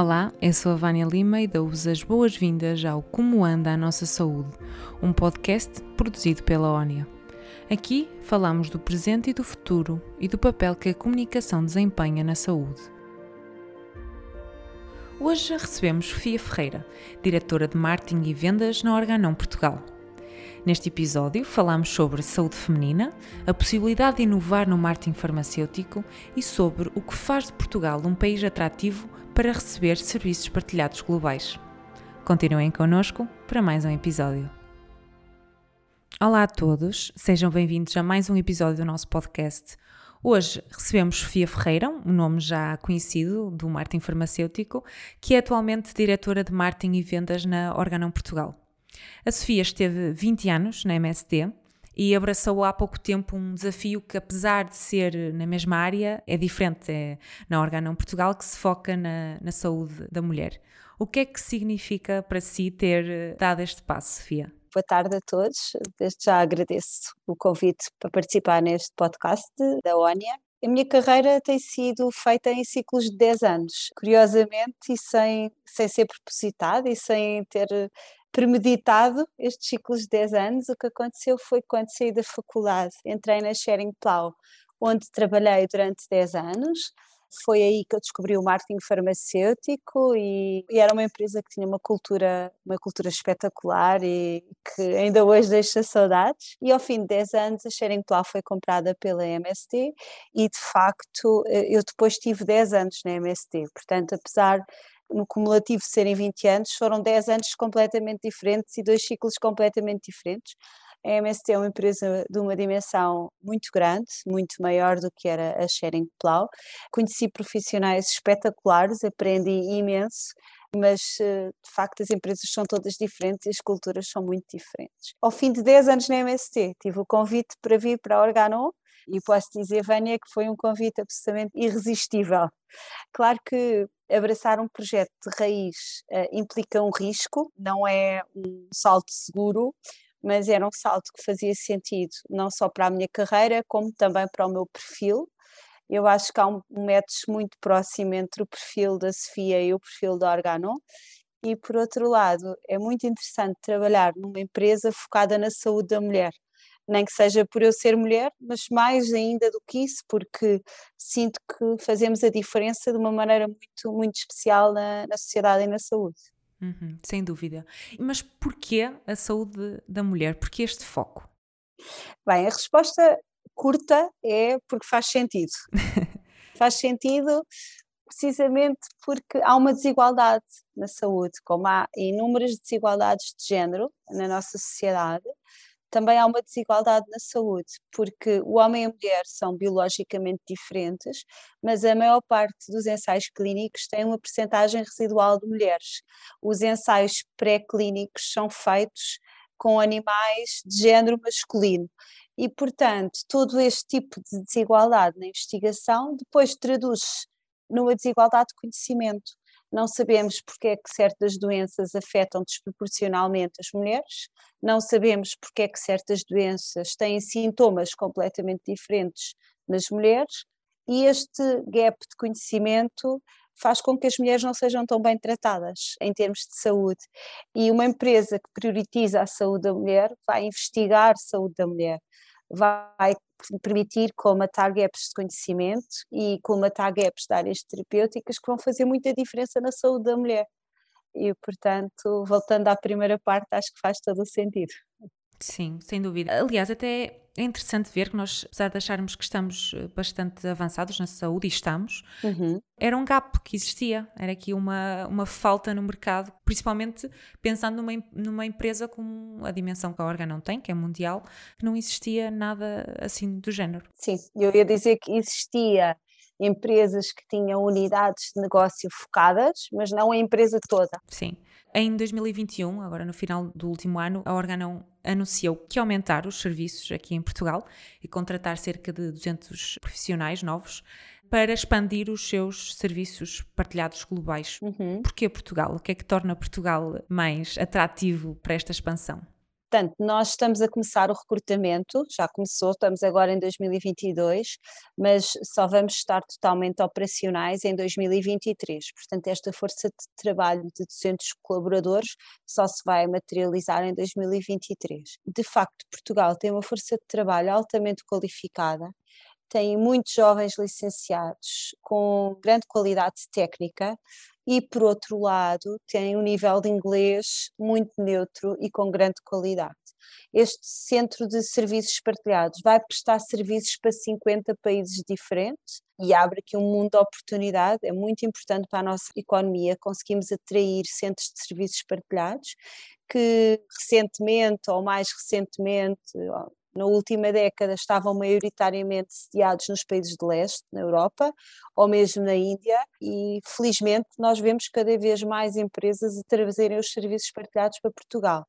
Olá, eu sou a Vânia Lima e dou-vos as boas-vindas ao Como Anda a Nossa Saúde, um podcast produzido pela ONIA. Aqui falamos do presente e do futuro e do papel que a comunicação desempenha na saúde. Hoje recebemos Sofia Ferreira, diretora de Marketing e Vendas na Organon Portugal. Neste episódio falamos sobre saúde feminina, a possibilidade de inovar no marketing farmacêutico e sobre o que faz de Portugal um país atrativo para receber serviços partilhados globais. Continuem connosco para mais um episódio. Olá a todos, sejam bem-vindos a mais um episódio do nosso podcast. Hoje recebemos Sofia Ferreira, um nome já conhecido do marketing farmacêutico, que é atualmente diretora de marketing e vendas na Organon Portugal. A Sofia esteve 20 anos na MSD e abraçou há pouco tempo um desafio que, apesar de ser na mesma área, é diferente. É na Organon Portugal que se foca na, na saúde da mulher. O que é que significa para si ter dado este passo, Sofia? Boa tarde a todos. Desde já agradeço o convite para participar neste podcast da ONIA. A minha carreira tem sido feita em ciclos de 10 anos, curiosamente, e sem, sem ser propositada e sem ter premeditado estes ciclos de 10 anos. O que aconteceu foi quando saí da faculdade, entrei na Sharing Plow, onde trabalhei durante 10 anos. Foi aí que eu descobri o marketing farmacêutico e, e, era uma empresa que tinha uma cultura, uma cultura espetacular e que ainda hoje deixa saudades. E ao fim de 10 anos a Sharing Plow foi comprada pela MST e de facto eh, eu depois tive 10 anos na MST. Portanto, apesar no cumulativo serem 20 anos, foram 10 anos completamente diferentes e dois ciclos completamente diferentes. A MST é uma empresa de uma dimensão muito grande, muito maior do que era a Sharing Plow. Conheci profissionais espetaculares, aprendi imenso, mas eh, de facto as empresas são todas diferentes e as culturas são muito diferentes. Ao fim de 10 anos na MST, tive o convite para vir para a Organon e posso dizer, Vânia, que foi um convite absolutamente irresistível. Claro que abraçar um projeto de raiz uh, implica um risco, não é um salto seguro, mas era um salto que fazia sentido não só para a minha carreira, como também para o meu perfil. Eu acho que há um, um match muito próximo entre o perfil da Sofia e o perfil da Organon. E por outro lado, é muito interessante trabalhar numa empresa focada na saúde da mulher nem que seja por eu ser mulher, mas mais ainda do que isso, porque sinto que fazemos a diferença de uma maneira muito, muito especial na, na sociedade e na saúde. Uhum, sem dúvida. Mas porquê a saúde da mulher? Porquê este foco? Bem, a resposta curta é porque faz sentido. faz sentido precisamente porque há uma desigualdade na saúde, como há inúmeras desigualdades de género na nossa sociedade, também há uma desigualdade na saúde, porque o homem e a mulher são biologicamente diferentes, mas a maior parte dos ensaios clínicos tem uma percentagem residual de mulheres. Os ensaios pré-clínicos são feitos com animais de género masculino. E, portanto, todo este tipo de desigualdade na investigação depois traduz numa desigualdade de conhecimento não sabemos porque é que certas doenças afetam desproporcionalmente as mulheres, não sabemos porque é que certas doenças têm sintomas completamente diferentes nas mulheres, e este gap de conhecimento faz com que as mulheres não sejam tão bem tratadas em termos de saúde. E uma empresa que prioriza a saúde da mulher vai investigar a saúde da mulher, vai permitir colmatar gaps de conhecimento e colmatar gaps de áreas terapêuticas que vão fazer muita diferença na saúde da mulher. E, portanto, voltando à primeira parte, acho que faz todo o sentido. Sim, sem dúvida. Aliás, até é interessante ver que nós, apesar de acharmos que estamos eh, bastante avançados na saúde, e estamos, uhum. era um gap que existia, era aqui uma, uma falta no mercado, principalmente pensando numa, numa empresa com a dimensão que a Orga não tem, que é mundial, não existia nada assim do género. Sim, eu ia dizer que existia empresas que tinham unidades de negócio focadas, mas não a empresa toda. Sim. Em 2021, agora no final do último ano, a Organon anunciou que aumentar os serviços aqui em Portugal e contratar cerca de 200 profissionais novos para expandir os seus serviços partilhados globais. Uhum. Porquê Portugal? O que é que torna Portugal mais atrativo para esta expansão? Portanto, nós estamos a começar o recrutamento, já começou, estamos agora em 2022, mas só vamos estar totalmente operacionais em 2023. Portanto, esta força de trabalho de 200 colaboradores só se vai materializar em 2023. De facto, Portugal tem uma força de trabalho altamente qualificada, tem muitos jovens licenciados com grande qualidade técnica e, por outro lado, tem um nível de inglês muito neutro e com grande qualidade. Este centro de serviços partilhados vai prestar serviços para 50 países diferentes e abre aqui um mundo de oportunidade. É muito importante para a nossa economia conseguimos atrair centros de serviços partilhados que recentemente ou mais recentemente na última década estavam maioritariamente sediados nos países de leste, na Europa, ou mesmo na Índia, e felizmente nós vemos cada vez mais empresas a trazerem os serviços partilhados para Portugal.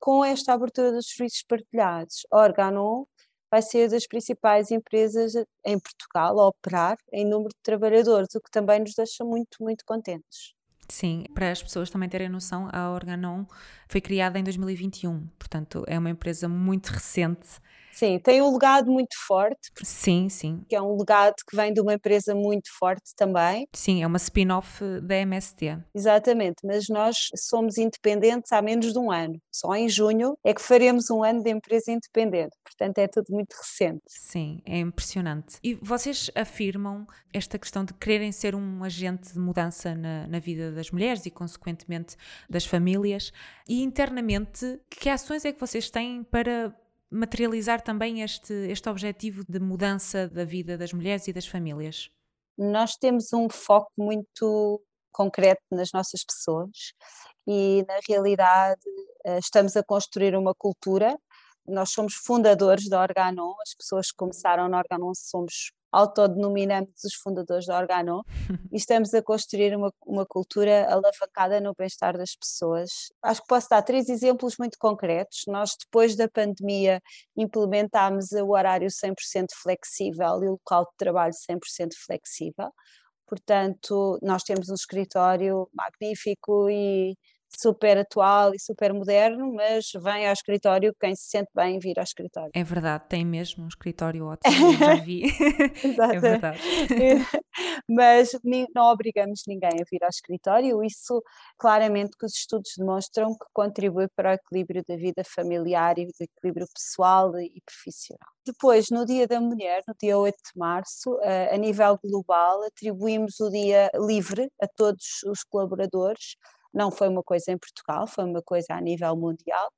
Com esta abertura dos serviços partilhados, a Organon vai ser das principais empresas em Portugal a operar em número de trabalhadores, o que também nos deixa muito, muito contentes. Sim, para as pessoas também terem noção, a Organon foi criada em 2021, portanto é uma empresa muito recente Sim, tem um legado muito forte. Sim, sim. Que é um legado que vem de uma empresa muito forte também. Sim, é uma spin-off da MST. Exatamente, mas nós somos independentes há menos de um ano. Só em junho é que faremos um ano de empresa independente. Portanto, é tudo muito recente. Sim, é impressionante. E vocês afirmam esta questão de quererem ser um agente de mudança na, na vida das mulheres e, consequentemente, das famílias. E internamente, que ações é que vocês têm para materializar também este, este objetivo de mudança da vida das mulheres e das famílias? Nós temos um foco muito concreto nas nossas pessoas e, na realidade, eh, estamos a construir uma cultura. Nós somos fundadores da Organon, as pessoas que começaram na Organon somos autodenominamos os fundadores da Organo e estamos a construir uma, uma cultura alavancada no bem-estar das pessoas. Acho que posso dar três exemplos muito concretos. Nós, depois da pandemia, implementámos o horário 100% flexível e o local de trabalho 100% flexível. Portanto, nós temos um escritório magnífico e super atual e super moderno, mas vem ao escritório quem se sente bem em vir ao escritório. É verdade, tem mesmo um escritório ótimo, já vi. é verdade. mas não obrigamos ninguém a vir ao escritório, isso claramente que os estudos demonstram que contribui para o equilíbrio da vida familiar e do equilíbrio pessoal e profissional. Depois, no Dia da Mulher, no dia 8 de março, a nível global, atribuímos o dia livre a todos os colaboradores não foi uma coisa em Portugal, foi uma coisa a nível mundial,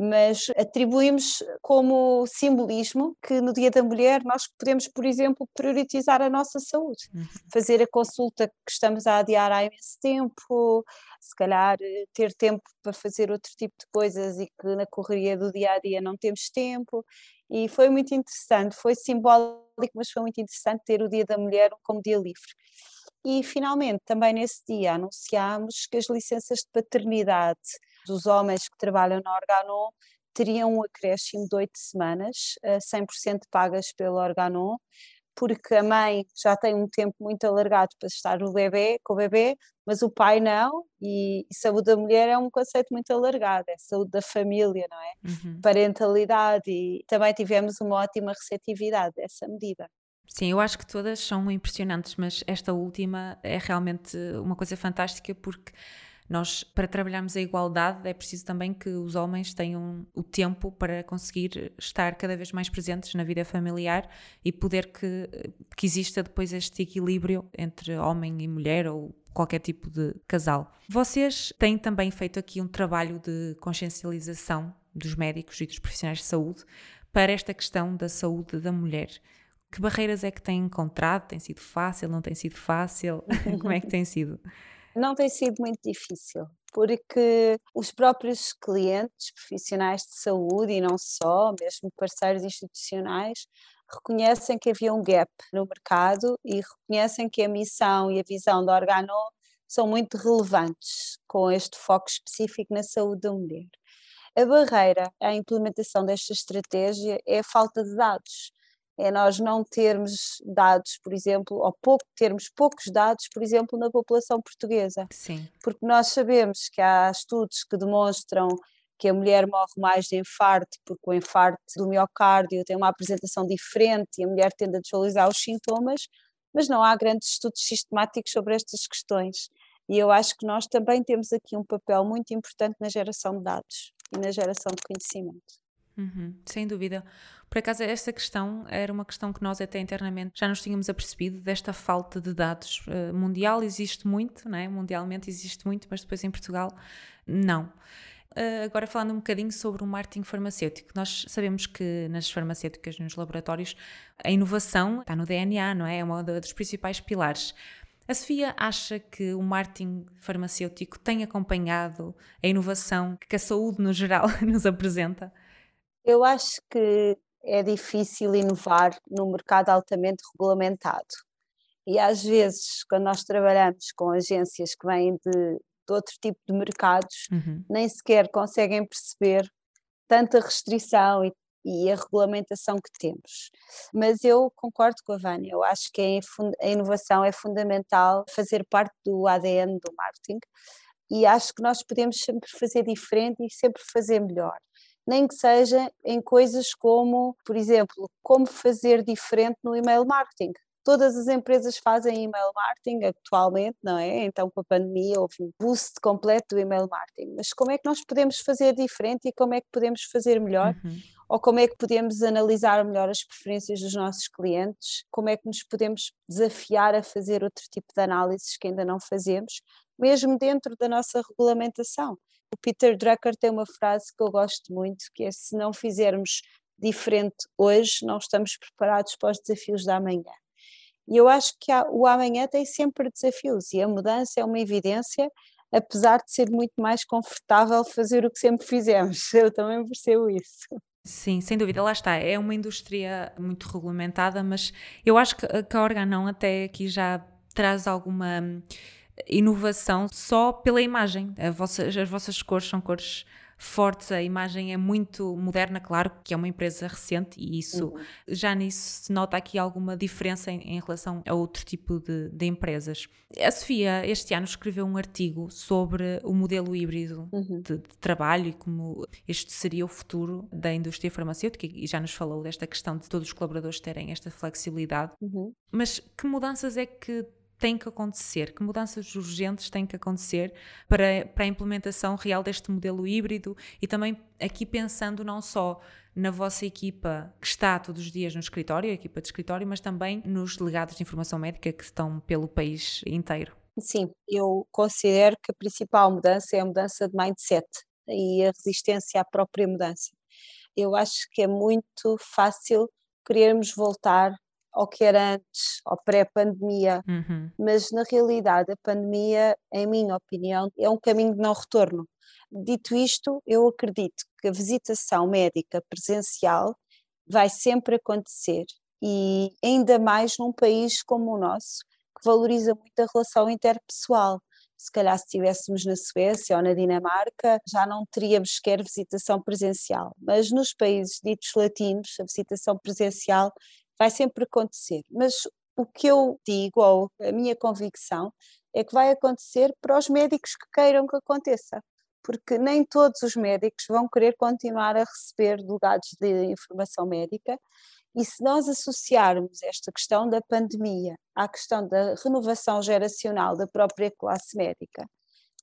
mas atribuímos como simbolismo que no Dia da Mulher nós podemos, por exemplo, priorizar a nossa saúde, uhum. fazer a consulta que estamos a adiar há imenso tempo, se calhar eh, ter tempo para fazer outro tipo de coisas e que na correria do dia a dia não temos tempo. E foi muito interessante, foi simbólico, mas foi muito interessante ter o Dia da Mulher como dia livre. E, finalmente, também nesse dia anunciámos que as licenças de paternidade dos homens que trabalham na Organon teriam um acréscimo de oito semanas, 100% pagas pelo Organon, porque a mãe já tem um tempo muito alargado para estar no bebê, com o bebê, mas o pai não, e, e, saúde da mulher é um conceito muito alargado, é saúde da família, não é? Uhum. Parentalidade, e também tivemos uma ótima receptividade dessa medida. Sim, eu acho que todas são impressionantes, mas esta última é realmente uma coisa fantástica porque nós, para trabalharmos a igualdade, é preciso também que os homens tenham o tempo para conseguir estar cada vez mais presentes na vida familiar e poder que, que exista depois este equilíbrio entre homem e mulher ou qualquer tipo de casal. Vocês têm também feito aqui um trabalho de consciencialização dos médicos e dos profissionais de saúde para esta questão da saúde da mulher. Que barreiras é que tem encontrado? Tem sido fácil? Não tem sido fácil? Como é que tem sido? Não tem sido muito difícil, porque os próprios clientes, profissionais de saúde e não só, mesmo parceiros institucionais, reconhecem que havia um gap no mercado e reconhecem que a missão e a visão da Organo são muito relevantes com este foco específico na saúde da mulher. A barreira à implementação desta estratégia é a falta de dados é nós não termos dados, por exemplo, ou pouco, termos poucos dados, por exemplo, na população portuguesa. Sim. Porque nós sabemos que há estudos que demonstram que a mulher morre mais de infarto, porque o infarto do miocárdio tem uma apresentação diferente e a mulher tende a desvalorizar os sintomas, mas não há grandes estudos sistemáticos sobre estas questões. E eu acho que nós também temos aqui um papel muito importante na geração de dados e na geração de conhecimento. Uhum, sem dúvida. Por acaso, esta questão era uma questão que nós até internamente já nos tínhamos apercebido desta falta de dados. Uh, mundial existe muito, não é? mundialmente existe muito, mas depois em Portugal não. Uh, agora falando um bocadinho sobre o marketing farmacêutico, nós sabemos que nas farmacêuticas, nos laboratórios, a inovação está no DNA, não é? É um dos principais pilares. A Sofia acha que o marketing farmacêutico tem acompanhado a inovação que a saúde no geral nos apresenta? Eu acho que é difícil inovar num mercado altamente regulamentado. E às vezes, quando nós trabalhamos com agências que vêm de, de outro tipo de mercados, uhum. nem sequer conseguem perceber tanta restrição e, e, a regulamentação que temos. Mas eu concordo com a Vânia, eu acho que a inovação é fundamental fazer parte do ADN do marketing e acho que nós podemos sempre fazer diferente e sempre fazer melhor nem que seja em coisas como, por exemplo, como fazer diferente no email marketing. Todas as empresas fazem email marketing atualmente, não é? Então, com a pandemia, houve um boost completo do email marketing. Mas como é que nós podemos fazer diferente e como é que podemos fazer melhor? Uhum. Ou como é que podemos analisar melhor as preferências dos nossos clientes? Como é que nos podemos desafiar a fazer outro tipo de análises que ainda não fazemos, mesmo dentro da nossa regulamentação? O Peter Drucker tem uma frase que eu gosto muito, que é se não fizermos diferente hoje, não estamos preparados para os desafios da amanhã. E eu acho que o amanhã tem sempre desafios e a mudança é uma evidência, apesar de ser muito mais confortável fazer o que sempre fizemos. Eu também percebo isso. Sim, sem dúvida, lá está. É uma indústria muito regulamentada, mas eu acho que, que a Organon até aqui já traz alguma inovação só pela imagem. Vossa, as vossas cores são cores fortes, a imagem é muito moderna, claro que é uma empresa recente e isso uhum. já nisso se nota aqui alguma diferença em, em relação a outro tipo de, de, empresas. A Sofia este ano escreveu um artigo sobre o modelo híbrido uhum. de, de, trabalho e como este seria o futuro da indústria farmacêutica e já nos falou desta questão de todos os colaboradores terem esta flexibilidade. Uhum. Mas que mudanças é que têm que acontecer? Que mudanças urgentes têm que acontecer para, para a implementação real deste modelo híbrido e também aqui pensando não só na vossa equipa que está todos os dias no escritório, a equipa de escritório, mas também nos delegados de informação médica que estão pelo país inteiro? Sim, eu considero que a principal mudança é a mudança de mindset e a resistência à própria mudança. Eu acho que é muito fácil querermos voltar ao que era antes, ao pré-pandemia, uhum. mas na realidade a pandemia, em minha opinião, é um caminho de não retorno. Dito isto, eu acredito que a visitação médica presencial vai sempre acontecer e ainda mais num país como o nosso, que valoriza muito a relação interpessoal. Se calhar, se estivéssemos na Suécia ou na Dinamarca, já não teríamos sequer visitação presencial. Mas nos países ditos latinos, a visitação presencial vai sempre acontecer. Mas o que eu digo, ou a minha convicção, é que vai acontecer para os médicos que queiram que aconteça. Porque nem todos os médicos vão querer continuar a receber delegados de informação médica, e se nós associarmos esta questão da pandemia à questão da renovação geracional da própria classe médica,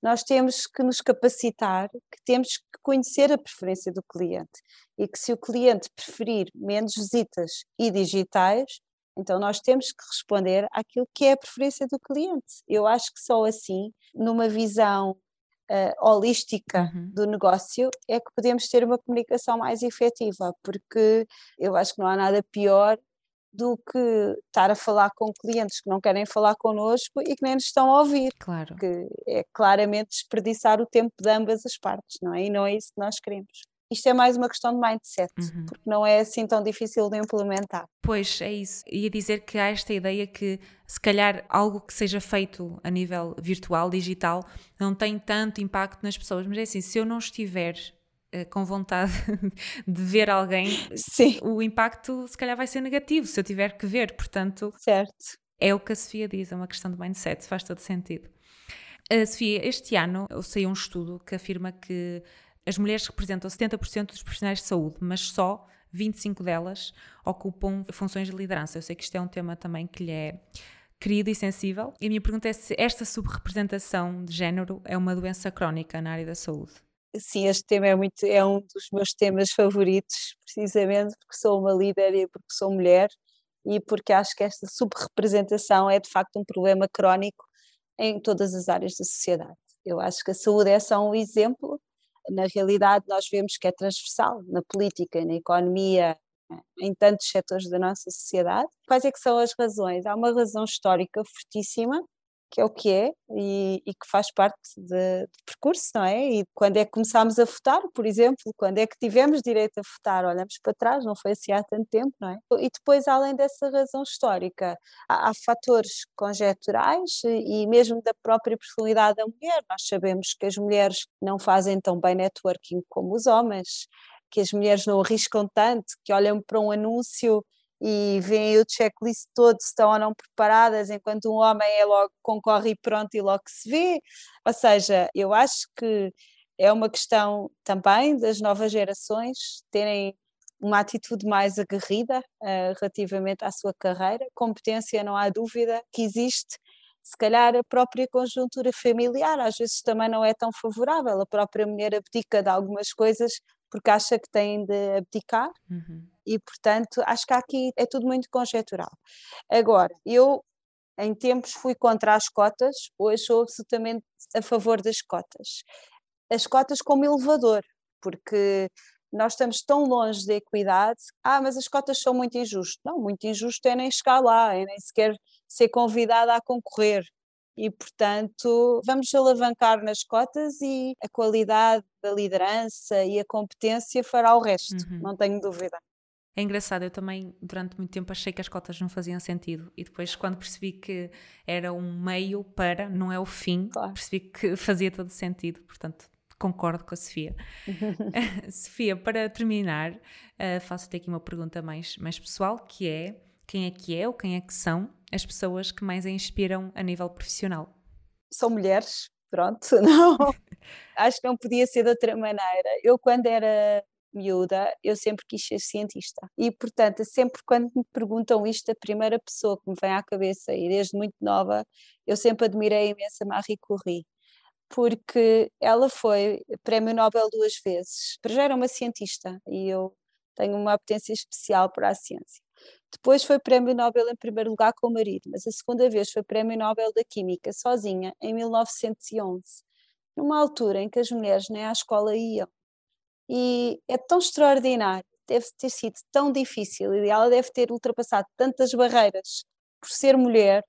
nós temos que nos capacitar, que temos que conhecer a preferência do cliente e que se o cliente preferir menos visitas e digitais, então nós temos que responder àquilo que é a preferência do cliente. Eu acho que só assim, numa visão uh, holística uhum. do negócio, é que podemos ter uma comunicação mais efetiva, porque eu acho que não há nada pior do que estar a falar com clientes que não querem falar connosco e que nem nos estão a ouvir. Claro. Que é claramente desperdiçar o tempo de ambas as partes, não é? E não é isso que nós queremos. Isto é mais uma questão de mindset, uhum. porque não é assim tão difícil de implementar. Pois, é isso. Ia dizer que há esta ideia que, se calhar, algo que seja feito a nível virtual, digital, não tem tanto impacto nas pessoas. Mas é assim, se eu não estiver com vontade de ver alguém, Sim. o impacto se calhar vai ser negativo se eu tiver que ver, portanto. Certo. É o que a Sofia diz, é uma questão de mindset, faz todo sentido. A Sofia, este ano saiu um estudo que afirma que As mulheres representam 70% dos profissionais de saúde, mas só 25 delas ocupam funções de liderança. Eu sei que isto é um tema também que lhe é querido e sensível. E a minha pergunta é se esta subrepresentação de género é uma doença crónica na área da saúde. Sim, este tema é, muito, é um dos meus temas favoritos, precisamente porque sou uma líder e porque sou mulher e porque acho que esta subrepresentação é de facto um problema crónico em todas as áreas da sociedade. Eu acho que a saúde é só um exemplo, na realidade nós vemos que é transversal na política, na economia, em tantos setores da nossa sociedade. Quais é que são as razões? Há uma razão histórica fortíssima, que é o que é e, e que faz parte de, percurso, não é? E quando é que começámos a votar, por exemplo, quando é que tivemos direito a votar, olhamos para trás, não foi assim há tanto tempo, não é? E depois, além dessa razão histórica, há, há fatores conjecturais e mesmo da própria personalidade da mulher. Nós sabemos que as mulheres não fazem tão bem networking como os homens, que as mulheres não arriscam tanto, que olham para um anúncio e veem o checklist todo se estão ou não preparadas, enquanto um homem é logo concorre e pronto e logo se vê. Ou seja, eu acho que é uma questão também das novas gerações terem uma atitude mais aguerrida uh, relativamente à sua carreira. Competência, não há dúvida que existe. Se calhar a própria conjuntura familiar às vezes também não é tão favorável. A própria mulher abdica de algumas coisas porque acha que tem de abdicar. Uhum e, portanto, acho que aqui é tudo muito conjectural. Agora, eu em tempos fui contra as cotas, hoje sou absolutamente a favor das cotas. As cotas como elevador, porque nós estamos tão longe da equidade. Ah, mas as cotas são muito injustas. Não, muito injusto é nem chegar lá, é nem sequer ser convidada a concorrer. E, portanto, vamos alavancar nas cotas e a qualidade da liderança e a competência fará o resto, uhum. não tenho dúvida. É engraçado, eu também durante muito tempo achei que as cotas não faziam sentido e depois quando percebi que era um meio para, não é o fim, claro. percebi que fazia todo sentido, portanto concordo com a Sofia. Sofia, para terminar, uh, faço-te aqui uma pergunta mais, mais pessoal, que é quem é que é ou quem é que são as pessoas que mais a inspiram a nível profissional? São mulheres, pronto, não, acho que não podia ser de outra maneira. Eu quando era miúda, eu sempre quis ser cientista. E, portanto, sempre quando me perguntam isto, a primeira pessoa que me vem à cabeça, e desde muito nova, eu sempre admirei imenso a Marie Curie, porque ela foi prémio Nobel duas vezes. Já era uma cientista e eu tenho uma potência especial para a ciência. Depois foi prémio Nobel em primeiro lugar com o marido, mas a segunda vez foi prémio Nobel da Química, sozinha, em 1911, numa altura em que as mulheres nem à escola iam e é tão extraordinário, deve ter sido tão difícil. E ela deve ter ultrapassado tantas barreiras por ser mulher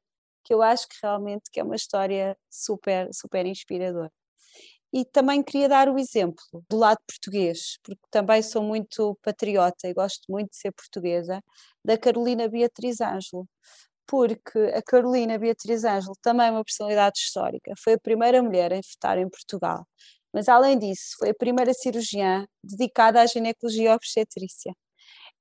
que eu acho que realmente que é uma história super, super inspiradora. E também queria dar o exemplo do lado português, porque também sou muito patriota e gosto muito de ser portuguesa, da Carolina Beatriz Ângelo, porque a Carolina Beatriz Ângelo também é uma personalidade histórica, foi a primeira mulher em votar em Portugal, mas, além disso, foi a primeira cirurgiã dedicada à ginecologia obstetrícia.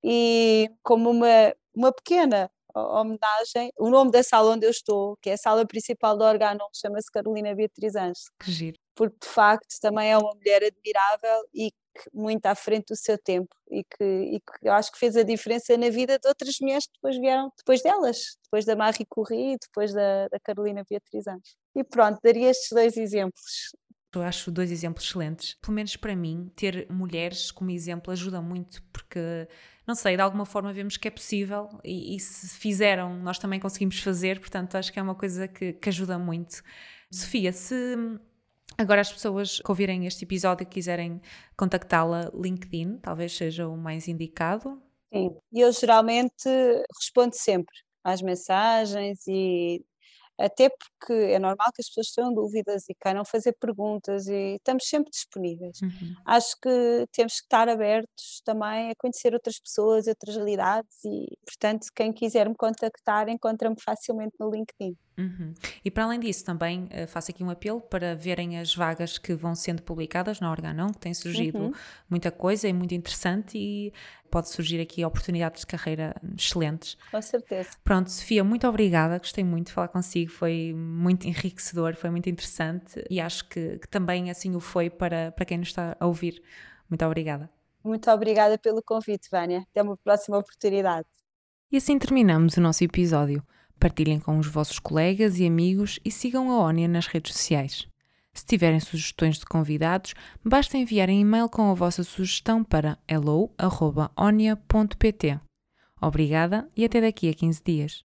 E como uma, uma pequena homenagem, o nome da sala onde eu estou, que é a sala principal do Organon, chama-se Carolina Beatriz Anjos. Que giro. Porque, de facto, também é uma mulher admirável e muito à frente do seu tempo e que, e que eu acho que fez a diferença na vida de outras mulheres que depois vieram depois delas, depois da Marie Curie e depois da, da Carolina Beatriz Anjos. E pronto, daria estes dois exemplos. Eu acho dois exemplos excelentes. Pelo menos para mim, ter mulheres como exemplo ajuda muito, porque, não sei, de alguma forma vemos que é possível e, e se fizeram, nós também conseguimos fazer, portanto, acho que é uma coisa que, que ajuda muito. Sofia, se agora as pessoas que ouvirem este episódio quiserem contactá-la, LinkedIn talvez seja o mais indicado. Sim, eu geralmente respondo sempre às mensagens e até porque é normal que as pessoas tenham dúvidas e queiram fazer perguntas e estamos sempre disponíveis. Uhum. Acho que temos que estar abertos também a conhecer outras pessoas, outras realidades e, portanto, quem quiser me contactar encontra-me facilmente no LinkedIn. Uhum. E para além disso, também uh, faço aqui um apelo para verem as vagas que vão sendo publicadas na Organon, que tem surgido uhum. muita coisa e muito interessante e pode surgir aqui oportunidades de carreira excelentes. Com certeza. Pronto, Sofia, muito obrigada, gostei muito de falar consigo, foi muito enriquecedor, foi muito interessante e acho que, que também assim o foi para, para quem nos está a ouvir. Muito obrigada. Muito obrigada pelo convite, Vânia. Até uma próxima oportunidade. E assim terminamos o nosso episódio. Partilhem com os vossos colegas e amigos e sigam a ONIA nas redes sociais. Se tiverem sugestões de convidados, basta enviar um e-mail com a vossa sugestão para hello.onia.pt. Obrigada e até daqui a 15 dias.